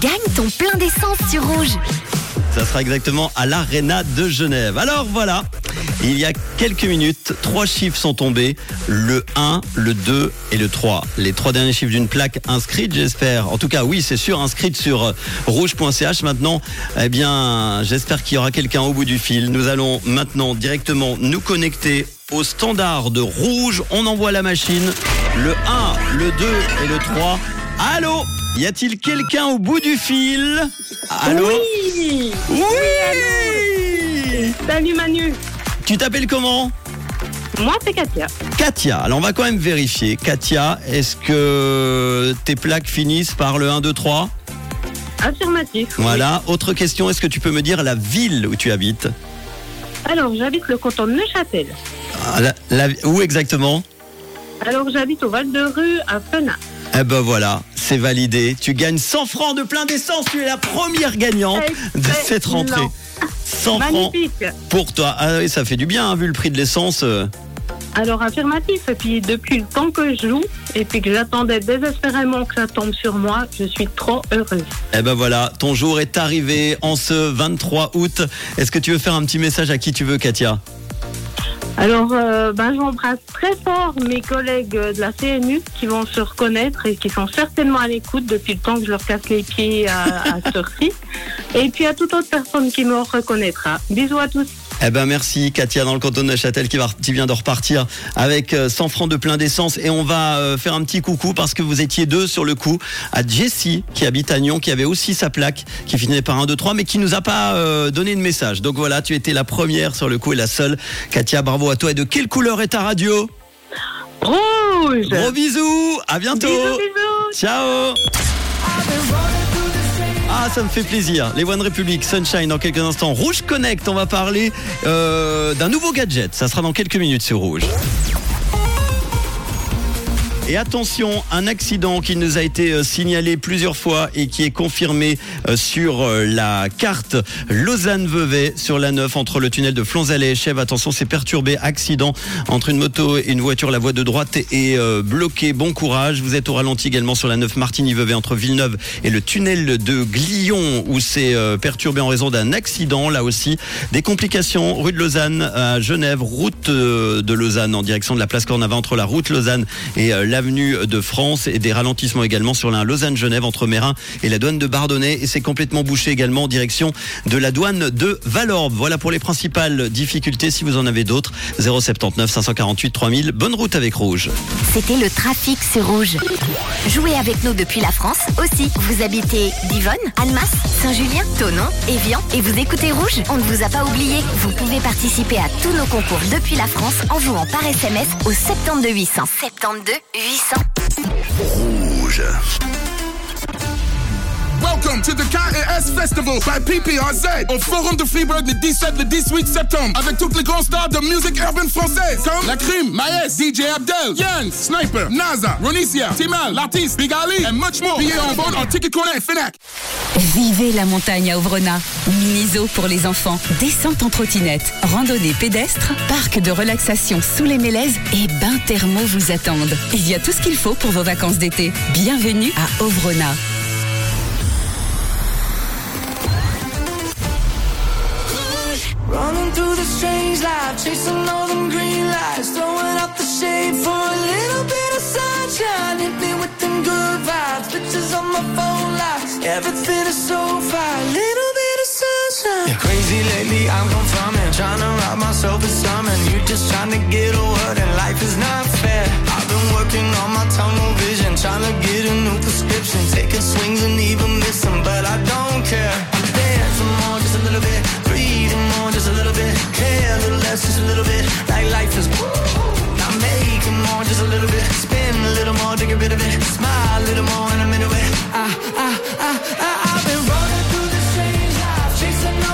Gagne ton plein d'essence sur Rouge. Ça sera exactement à l'Arena de Genève. Alors voilà, il y a quelques minutes, trois chiffres sont tombés. Le 1, le 2 et le 3. Les trois derniers chiffres d'une plaque inscrite, j'espère. En tout cas, oui, c'est sûr, inscrite sur euh, rouge.ch. Maintenant, eh bien, j'espère qu'il y aura quelqu'un au bout du fil. Nous allons maintenant directement nous connecter au standard de rouge. On envoie la machine. Le 1, le 2 et le 3. Allô Y a-t-il quelqu'un au bout du fil Allô Oui Oui Salut Manu Tu t'appelles comment Moi c'est Katia. Katia. Alors on va quand même vérifier. Katia, est-ce que tes plaques finissent par le 1, 2, 3 Affirmatif. oui. Voilà. Autre question, est-ce que tu peux me dire la ville où tu habites Alors j'habite le canton de Neuchâtel. Ah, la- la- Où exactement Alors j'habite au Val de Rue à Fenat. Eh ben voilà, c'est validé. Tu gagnes 100 francs de plein d'essence. Tu es la première gagnante de cette rentrée. Excellent. 100 francs Magnifique. pour toi. Ah oui, ça fait du bien, hein, vu le prix de l'essence. euh. Alors affirmatif. Et puis depuis le temps que je joue et puis que j'attendais désespérément que ça tombe sur moi, je suis trop heureuse. Eh ben voilà, ton jour est arrivé en ce 23 août. Est-ce que tu veux faire un petit message à qui tu veux, Katia? Alors euh, ben j'embrasse très fort mes collègues de la CNU qui vont se reconnaître et qui sont certainement à l'écoute depuis le temps que je leur casse les pieds à, à. Et puis à toute autre personne qui me reconnaîtra. Bisous à tous. Eh ben merci Katia dans le canton de Neuchâtel qui, va, qui vient de repartir avec euh, 100 francs de plein d'essence. Et on va euh, faire un petit coucou parce que vous étiez deux sur le coup à Jessie qui habite à Nyon qui avait aussi sa plaque qui finissait par 1 2 3 mais qui nous a pas euh, donné de message. Donc voilà, tu étais la première sur le coup et la seule. Katia, bravo à toi. Et de quelle couleur est ta radio? Rouge. Gros bisous, à bientôt. Bisous, bisous. Ciao ah, ça me fait plaisir. Les One Republic, Sunshine dans quelques instants. Rouge Connect, on va parler euh, d'un nouveau gadget. Ça sera dans quelques minutes sur Rouge. Et attention, un accident qui nous a été euh, signalé plusieurs fois et qui est confirmé euh, sur euh, la carte Lausanne-Vevey sur la 9 entre le tunnel de Flonzalet et Chèvres. Attention, c'est perturbé. Accident entre une moto et une voiture. La voie de droite est bloquée. Bon courage. Vous êtes au ralenti également sur la 9 Martigny-Vevey entre Villeneuve et le tunnel de Glion où c'est perturbé en raison d'un accident. Là aussi, des complications. Rue de Lausanne à Genève, route de Lausanne en direction de la place Cornava entre la route Lausanne et euh, l'avenue de France et des ralentissements également sur la Lausanne-Genève entre Mérin et la douane de Bardonnay et c'est complètement bouché également en direction de la douane de Valorbe. Voilà pour les principales difficultés. Si vous en avez d'autres, 079 548 3000. Bonne route avec Rouge. C'était le trafic sur Rouge. Jouez avec nous depuis la France aussi. Vous habitez Divonne, Annemasse, Saint-Julien, Tonon, Évian et vous écoutez Rouge On ne vous a pas oublié. Vous pouvez participer à tous nos concours depuis la France en jouant par SMS au 72 800. 72 800. Rouge. Welcome to the KES Festival by PPRZ au Forum de Freeburg le 17 le 18 septembre avec toutes les grandes stars de musique urbaine française comme La Crime, Maes, DJ Abdel, Yann, Sniper, NASA, Ronicia, Timal, L'artiste, Big Ali and much more. Billets en vente en Ticket Corner et. Vivez la montagne à Ovrona. Mini-zoo pour les enfants, descente en trottinette, randonnée pédestre, parc de relaxation sous les mélèzes et bains thermaux vous attendent. Il y a tout ce qu'il faut pour vos vacances d'été. Bienvenue à Ovrona. Taking swings and even missing, but I don't care. I'm dancing more, just a little bit, just a little bit, care a little less, just a little bit, like life is. I'm making more, just a little bit, spin a little more to get rid of it, smile a little more, and I'm into it. I, I, I, I, I've been running through this strange life, chasing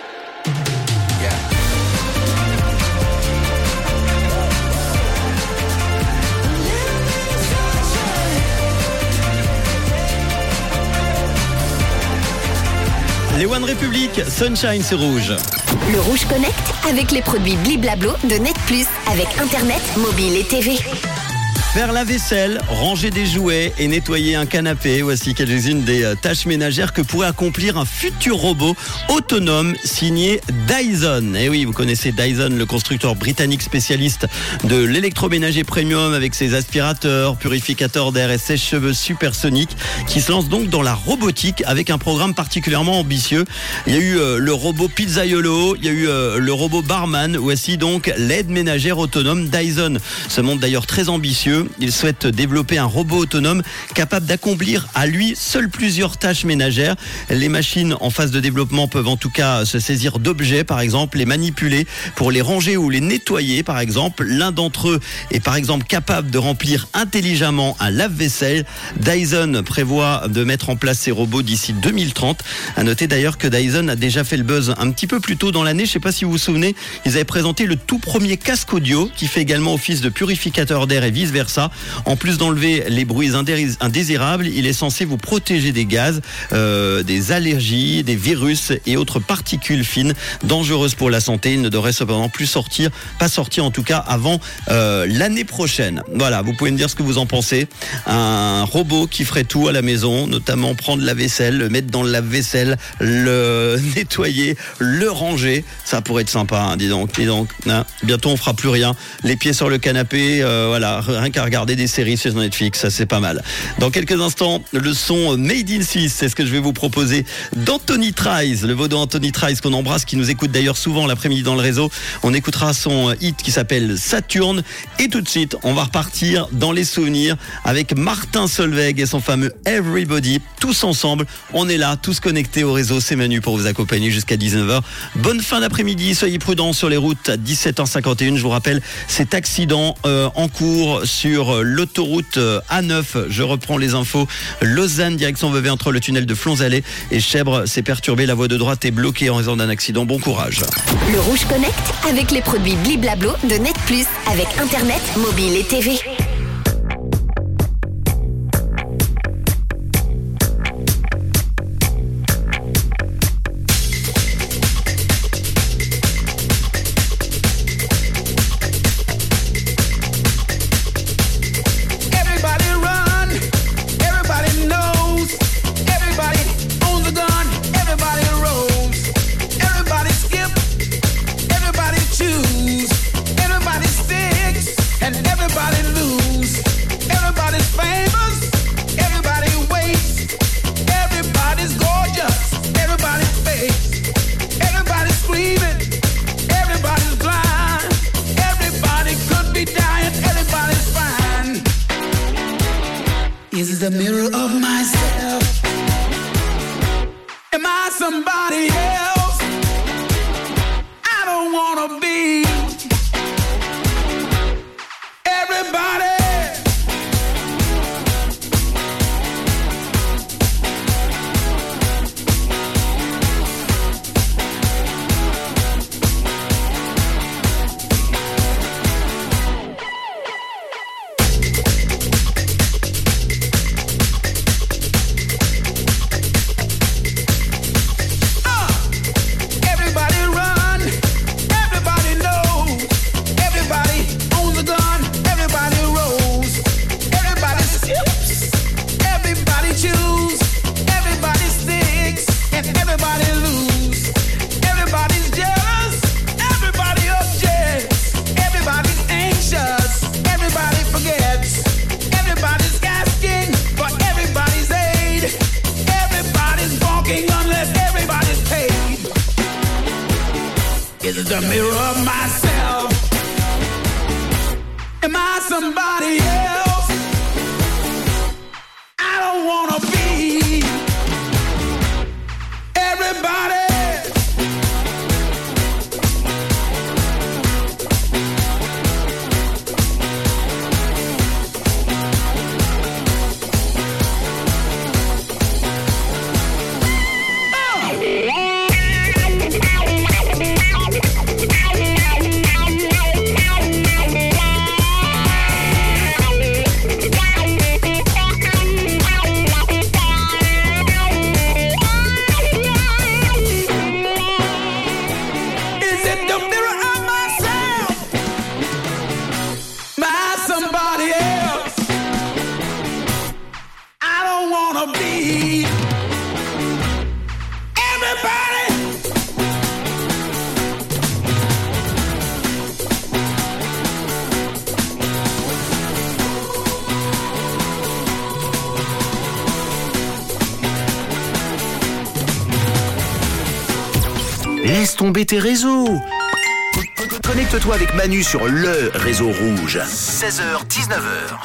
Les One Republic, Sunshine, c'est rouge. Le Rouge Connect avec les produits Bliblablo de Net Plus avec Internet, mobile et TV. Faire la vaisselle, ranger des jouets et nettoyer un canapé, voici quelques-unes des euh, tâches ménagères que pourrait accomplir un futur robot autonome signé Dyson. Et oui, vous connaissez Dyson, le constructeur britannique spécialiste de l'électroménager premium avec ses aspirateurs, purificateurs d'air et sèche-cheveux supersoniques qui se lance donc dans la robotique avec un programme particulièrement ambitieux. Il y a eu euh, le robot pizzaiolo, il y a eu euh, le robot barman, voici donc l'aide ménagère autonome Dyson. Ce monde d'ailleurs très ambitieux. Il souhaite développer un robot autonome capable d'accomplir à lui seul plusieurs tâches ménagères. Les machines en phase de développement peuvent en tout cas se saisir d'objets, par exemple, les manipuler pour les ranger ou les nettoyer, par exemple. L'un d'entre eux est par exemple capable de remplir intelligemment un lave-vaisselle. Dyson prévoit de mettre en place ces robots d'ici 2030. À noter d'ailleurs que Dyson a déjà fait le buzz un petit peu plus tôt dans l'année. Je sais pas si vous vous souvenez, ils avaient présenté le tout premier casque audio qui fait également office de purificateur d'air et vice versa. En plus d'enlever les bruits indé- indésirables, il est censé vous protéger des gaz, euh, des allergies, des virus et autres particules fines dangereuses pour la santé. Il ne devrait cependant plus sortir, pas sortir en tout cas avant euh, l'année prochaine. Voilà, vous pouvez me dire ce que vous en pensez. Un robot qui ferait tout à la maison, notamment prendre la vaisselle, le mettre dans le lave-vaisselle, le nettoyer, le ranger. Ça pourrait être sympa, hein, dis donc. Dis donc. Hein, bientôt on fera plus rien. Les pieds sur le canapé, euh, voilà, rien qu'à regarder des séries sur Netflix, ça c'est pas mal. Dans quelques instants, le son Made in Suisse, c'est ce que je vais vous proposer d'Anthony Trice, le vaudois Anthony Trice qu'on embrasse, qui nous écoute d'ailleurs souvent l'après-midi dans le réseau. On écoutera son hit qui s'appelle Saturne. Et tout de suite, on va repartir dans les souvenirs avec Martin Solveig et son fameux Everybody. Tous ensemble, on est là, tous connectés au réseau. C'est Manu pour vous accompagner jusqu'à 19h. Bonne fin d'après-midi, soyez prudents sur les routes à 17h51. Je vous rappelle cet accident euh, en cours sur euh, l'autoroute euh, A9. Je reprends les infos. Lausanne, direction Vevey entre le tunnel de Flonzalais et Chèvre s'est perturbé. La voie de droite est bloquée en raison d'un accident. Bon courage. Le Rouge Connect avec les produits Bliblablo de Net Plus avec Internet, mobile et TV. Tes réseaux. Connecte-toi avec Manu sur le réseau rouge. 16h, 19h.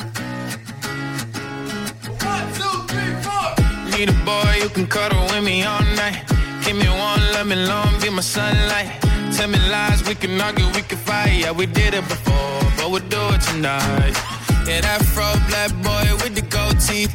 Need a boy who can cuddle with me all night. Give me one, let me long, be my sunlight. Tell me lies, we can argue, we can fight. Yeah, we did it before, but we'll do it tonight. Yeah, that fro black boy with the gold teeth.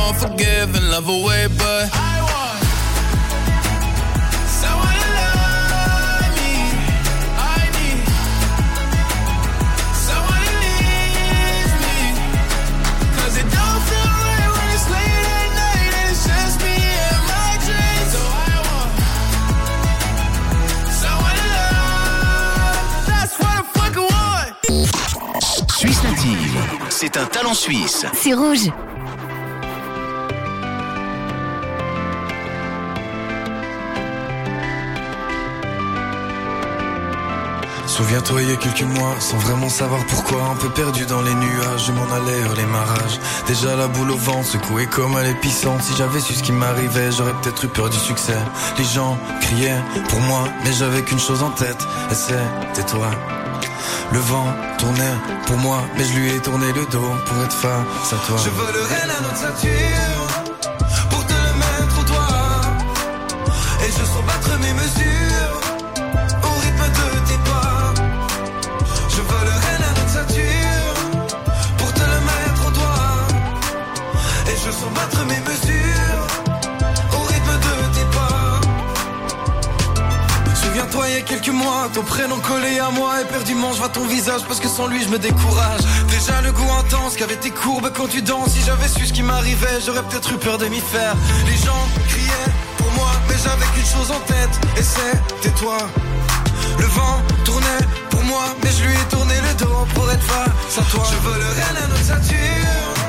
And I'm not forgiving, love away, but I want someone to love me. I need someone who needs me. 'Cause it don't feel right when it's late at night and it's just me and my dreams. So I want someone to love. That's what I fucking want. Suisse native. C'est un talent suisse. C'est rouge. Souviens-toi, il y a quelques mois, sans vraiment savoir pourquoi, un peu perdu dans les nuages, je m'en allais vers les marages. Déjà la boule au vent, secouée comme à l'épicentre. Si j'avais su ce qui m'arrivait, j'aurais peut-être eu peur du succès. Les gens criaient pour moi, mais j'avais qu'une chose en tête, et c'était toi. Le vent tournait pour moi, mais je lui ai tourné le dos pour être face à toi. Je volerai la notre Saturne pour te le mettre au doigt. Et je battre mes mesures Quelques mois, ton prénom collé à moi, éperdument je vois ton visage parce que sans lui je me décourage. Déjà le goût intense qu'avait tes courbes quand tu danses. Si j'avais su ce qui m'arrivait, j'aurais peut-être eu peur de m'y faire. Les gens criaient pour moi, mais j'avais qu'une chose en tête, et c'était toi. Le vent tournait pour moi, mais je lui ai tourné le dos pour être face à toi. Je volerai la notre Saturne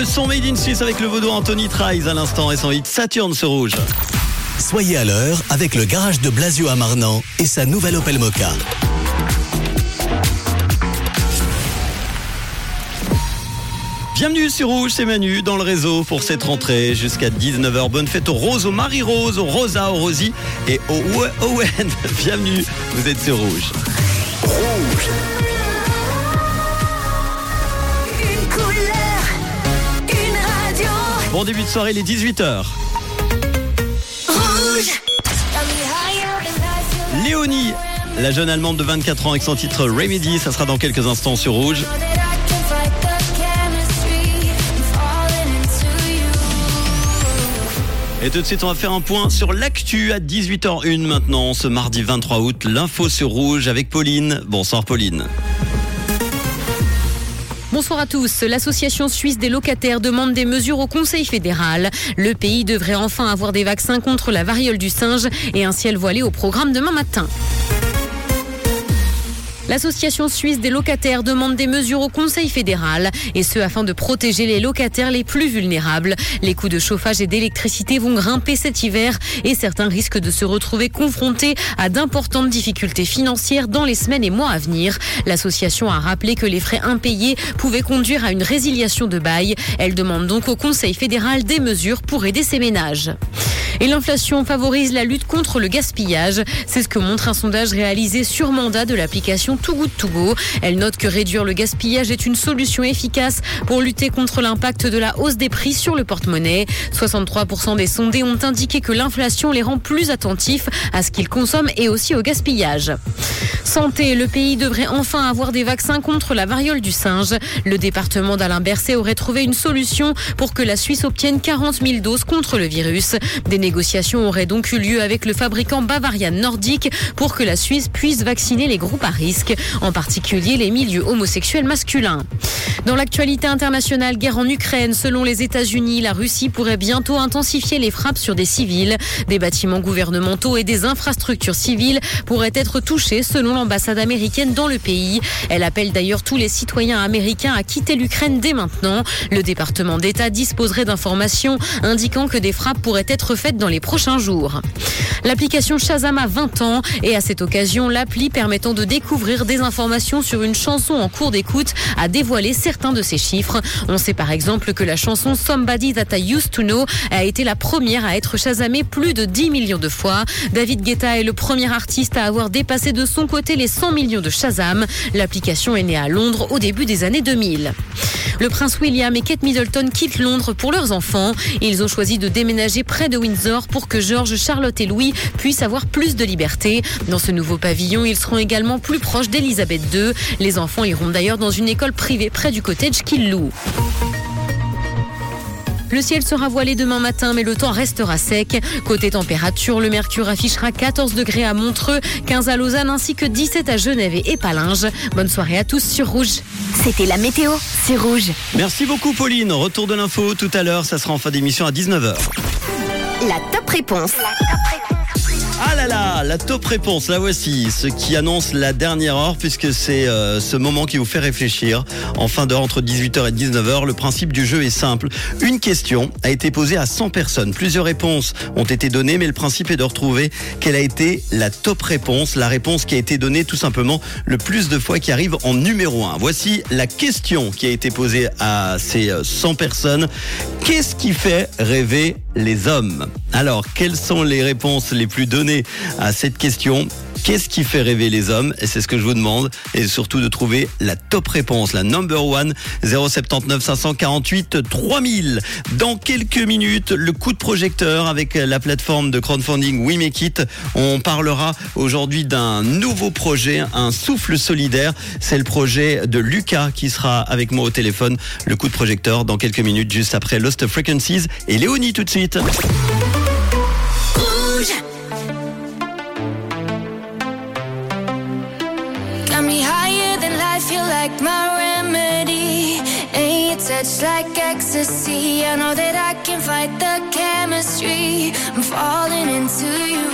son Made in Suisse avec le vaudois Anthony Trice à l'instant et son hit Saturne sur rouge. Soyez à l'heure avec le garage de Blasio à Marnan et sa nouvelle Opel Mocha. Bienvenue sur Rouge, c'est Manu dans le réseau pour cette rentrée jusqu'à 19h. Bonne fête aux Roses, aux Marie-Rose, aux Rosa, aux Rosie et aux Owen. Bienvenue, vous êtes sur Rouge. Rouge. Bon début de soirée, les 18h. Rouge. Léonie, la jeune Allemande de 24 ans avec son titre Remedy, ça sera dans quelques instants sur Rouge. Et tout de suite, on va faire un point sur l'actu à 18h01 maintenant, ce mardi 23 août. L'info sur Rouge avec Pauline. Bonsoir Pauline. Bonsoir à tous. L'association suisse des locataires demande des mesures au Conseil fédéral. Le pays devrait enfin avoir des vaccins contre la variole du singe et un ciel voilé au programme demain matin. L'association suisse des locataires demande des mesures au Conseil fédéral et ce afin de protéger les locataires les plus vulnérables. Les coûts de chauffage et d'électricité vont grimper cet hiver et certains risquent de se retrouver confrontés à d'importantes difficultés financières dans les semaines et mois à venir. L'association a rappelé que les frais impayés pouvaient conduire à une résiliation de bail. Elle demande donc au Conseil fédéral des mesures pour aider ces ménages. Et l'inflation favorise la lutte contre le gaspillage. C'est ce que montre un sondage réalisé sur mandat de l'application Too Good To Go. Elle note que réduire le gaspillage est une solution efficace pour lutter contre l'impact de la hausse des prix sur le porte-monnaie. 63% des sondés ont indiqué que l'inflation les rend plus attentifs à ce qu'ils consomment et aussi au gaspillage. Santé, le pays devrait enfin avoir des vaccins contre la variole du singe. Le département d'Alain Berset aurait trouvé une solution pour que la Suisse obtienne 40 000 doses contre le virus. Des négociations auraient donc eu lieu avec le fabricant Bavarian Nordique pour que la Suisse puisse vacciner les groupes à risque, en particulier les milieux homosexuels masculins. Dans l'actualité internationale, guerre en Ukraine, selon les États-Unis, la Russie pourrait bientôt intensifier les frappes sur des civils. Des bâtiments gouvernementaux et des infrastructures civiles pourraient être touchés selon l'ambassade américaine dans le pays. Elle appelle d'ailleurs tous les citoyens américains à quitter l'Ukraine dès maintenant. Le département d'État disposerait d'informations indiquant que des frappes pourraient être faites dans les prochains jours. L'application Shazam a 20 ans et à cette occasion, l'appli permettant de découvrir des informations sur une chanson en cours d'écoute a dévoilé certains de ses chiffres. On sait par exemple que la chanson Somebody That I Used to Know a été la première à être Shazamée plus de 10 millions de fois. David Guetta est le premier artiste à avoir dépassé de son côté les 100 millions de Shazam. L'application est née à Londres au début des années 2000. Le prince William et Kate Middleton quittent Londres pour leurs enfants. Ils ont choisi de déménager près de Windsor pour que George, Charlotte et Louis puissent avoir plus de liberté. Dans ce nouveau pavillon, ils seront également plus proches d'Elisabeth II. Les enfants iront d'ailleurs dans une école privée près du cottage qu'ils louent. Le ciel sera voilé demain matin, mais le temps restera sec. Côté température, le mercure affichera 14 degrés à Montreux, 15 à Lausanne ainsi que 17 à Genève et Épalinges. Bonne soirée à tous sur Rouge. C'était la météo, c'est Rouge. Merci beaucoup Pauline. Retour de l'info tout à l'heure, ça sera en fin d'émission à 19h. La top réponse. Ah là là, la top réponse, la voici, ce qui annonce la dernière heure puisque c'est euh, ce moment qui vous fait réfléchir. En fin d'heure entre 18h et 19h, le principe du jeu est simple. Une question a été posée à 100 personnes. Plusieurs réponses ont été données, mais le principe est de retrouver quelle a été la top réponse, la réponse qui a été donnée tout simplement le plus de fois qui arrive en numéro 1. Voici la question qui a été posée à ces euh, 100 personnes. Qu'est-ce qui fait rêver les hommes? Alors, quelles sont les réponses les plus données? À cette question Qu'est-ce qui fait rêver les hommes? Et c'est ce que je vous demande. Et surtout de trouver la top réponse, la number one, 079 548 3000. Dans quelques minutes, le coup de projecteur avec la plateforme de crowdfunding We Make It. On parlera aujourd'hui d'un nouveau projet, un souffle solidaire. C'est le projet de Lucas qui sera avec moi au téléphone. Le coup de projecteur dans quelques minutes, juste après Lost Frequencies et Léonie tout de suite. touch like ecstasy. I know that I can fight the chemistry. I'm falling into you.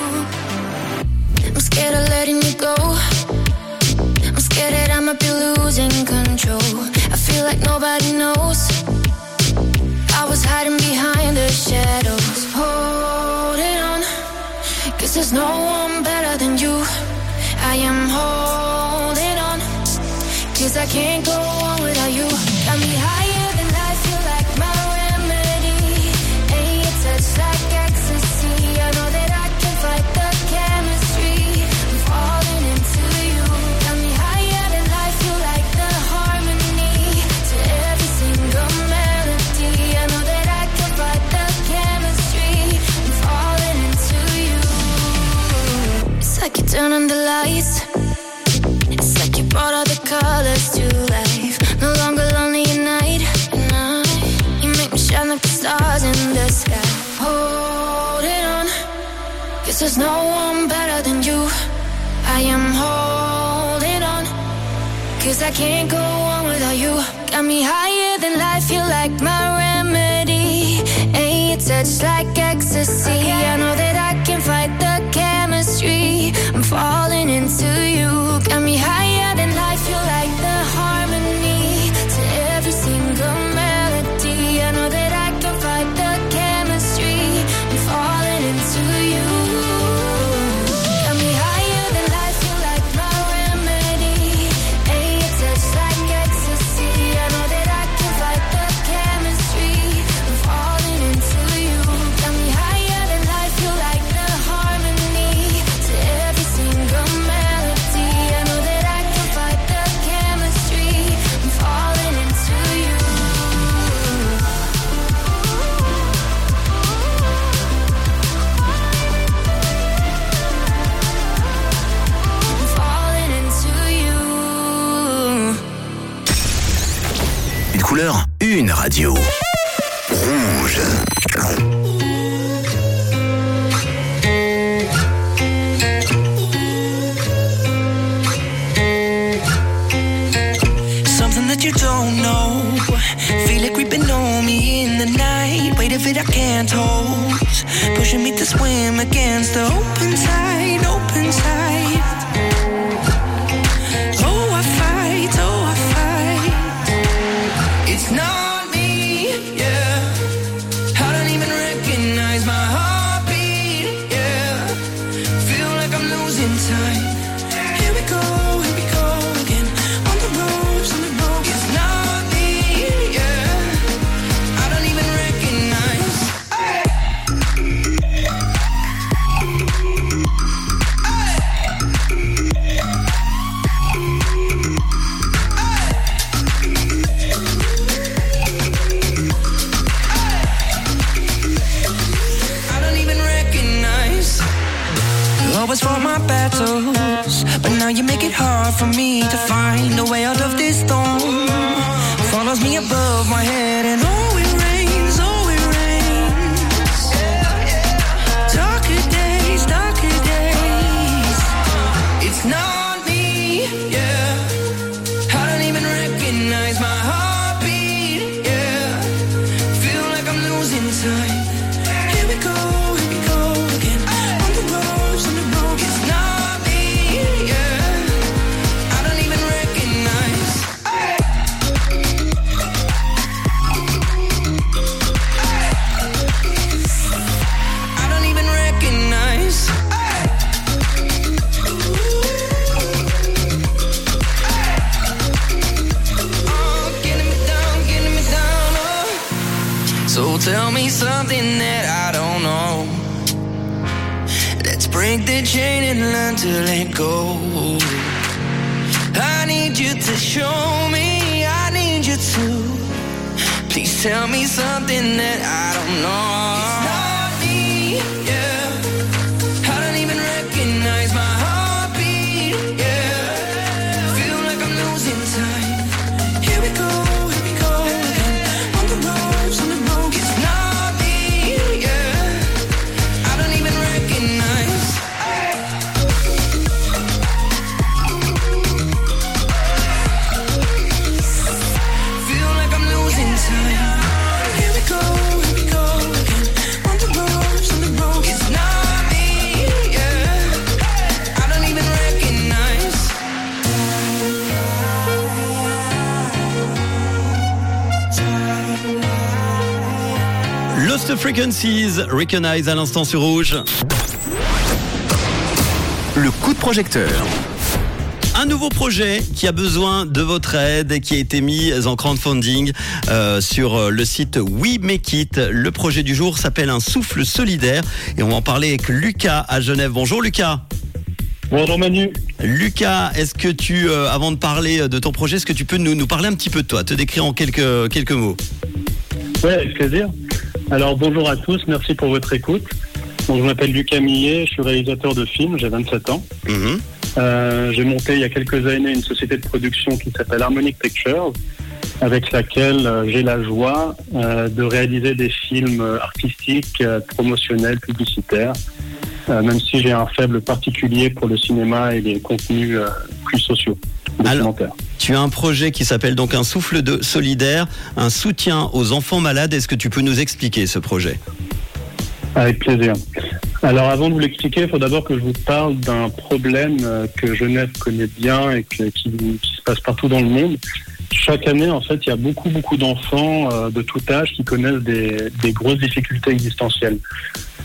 I'm scared of letting you go. I'm scared that I might be losing control. I feel like nobody knows. I was hiding behind the shadows. Holding on. Cause there's no one better than you. I am holding on. Cause I can't go on without you. Got me high. like you turn on the lights. It's like you brought all the colors to life. No longer lonely at night. And you make me shine like the stars in the sky. Holding on, cause there's no one better than you. I am holding on, cause I can't go on without you. Got me higher than life, You're like my remedy. And your touch like ecstasy. I know that I can find falling into you. Got me high. now you make it hard for me to find a way out of this storm. Follows me above my head. Recognize à l'instant sur Rouge. Le coup de projecteur. Un nouveau projet qui a besoin de votre aide et qui a été mis en crowdfunding euh, sur le site We Make It. Le projet du jour s'appelle Un souffle solidaire et on va en parler avec Lucas à Genève. Bonjour Lucas. Bonjour Manu. Lucas, est-ce que tu, euh, avant de parler de ton projet, est-ce que tu peux nous, nous parler un petit peu de toi, te décrire en quelques, quelques mots? Oui, avec plaisir. Alors bonjour à tous, merci pour votre écoute. Donc, je m'appelle Lucas Millet, je suis réalisateur de films, j'ai 27 ans. Mhm. Euh, j'ai monté il y a quelques années une société de production qui s'appelle Harmonic Pictures, avec laquelle euh, j'ai la joie euh, de réaliser des films artistiques, promotionnels, publicitaires, même si j'ai un faible particulier pour le cinéma et les contenus euh, plus sociaux, documentaires. Tu as un projet qui s'appelle donc Un souffle de solidaire, un soutien aux enfants malades. Est-ce que tu peux nous expliquer ce projet? Avec plaisir. Alors avant de vous l'expliquer, il faut d'abord que je vous parle d'un problème euh, que Genève connaît bien et que- qui, qui se passe partout dans le monde. Chaque année, en fait, il y a beaucoup, beaucoup d'enfants euh, de tout âge qui connaissent des, des grosses difficultés existentielles.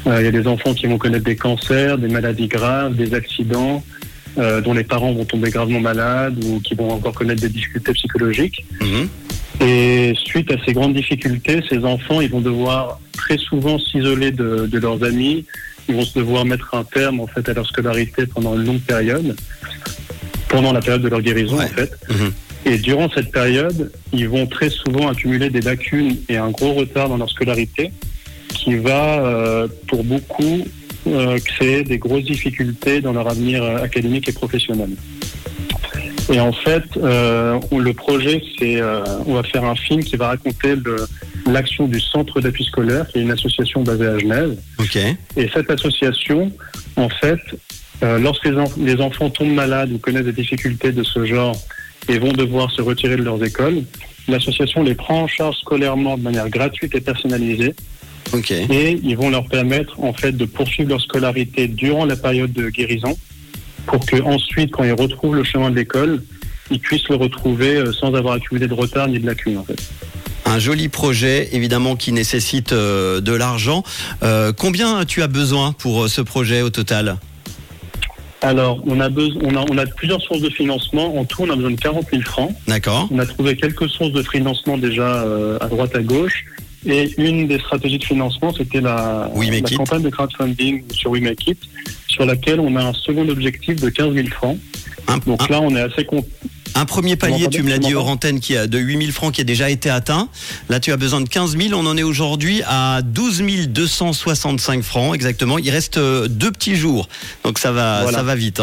Euh, il y a des enfants qui vont connaître des cancers, des maladies graves, des accidents, euh, dont les parents vont tomber gravement malades ou qui vont encore connaître des difficultés psychologiques. Et suite à ces grandes difficultés, ces enfants, ils vont devoir très souvent s'isoler de, de leurs amis. Ils vont se devoir mettre un terme en fait à leur scolarité pendant une longue période, pendant la période de leur guérison en fait. Et durant cette période, ils vont très souvent accumuler des lacunes et un gros retard dans leur scolarité, qui va euh, pour beaucoup euh, créer des grosses difficultés dans leur avenir euh, académique et professionnel. Et en fait, euh, le projet, c'est euh, on va faire un film qui va raconter l'action du Centre d'appui scolaire, qui est une association basée à Genève. Ok. Et cette association, en fait, euh, lorsque les enfants tombent malades ou connaissent des difficultés de ce genre et vont devoir se retirer de leurs écoles, l'association les prend en charge scolairement de manière gratuite et personnalisée. Et ils vont leur permettre, en fait, de poursuivre leur scolarité durant la période de guérison pour que ensuite, quand ils retrouvent le chemin de l'école, ils puissent le retrouver euh, sans avoir accumulé de retard ni de lacunes, en fait. Un joli projet, évidemment, qui nécessite euh, de l'argent. Euh, combien tu as besoin pour ce projet au total? Alors, on a, besoin, on, a, on a plusieurs sources de financement. En tout, on a besoin de 40 000 francs. D'accord. On a trouvé quelques sources de financement déjà euh, à droite à gauche. Et une des stratégies de financement, c'était la, campagne de crowdfunding sur We Make It, sur laquelle on a un second objectif de 15 000 francs. Donc là, on est assez content. Un premier palier, tu me l'as dit hors antenne, qui a de 8000 francs qui a déjà été atteint. Là, tu as besoin de 15 000. On en est aujourd'hui à 12 265 francs exactement. Il reste euh, deux petits jours. Donc ça va, Voilà. ça va vite. hein.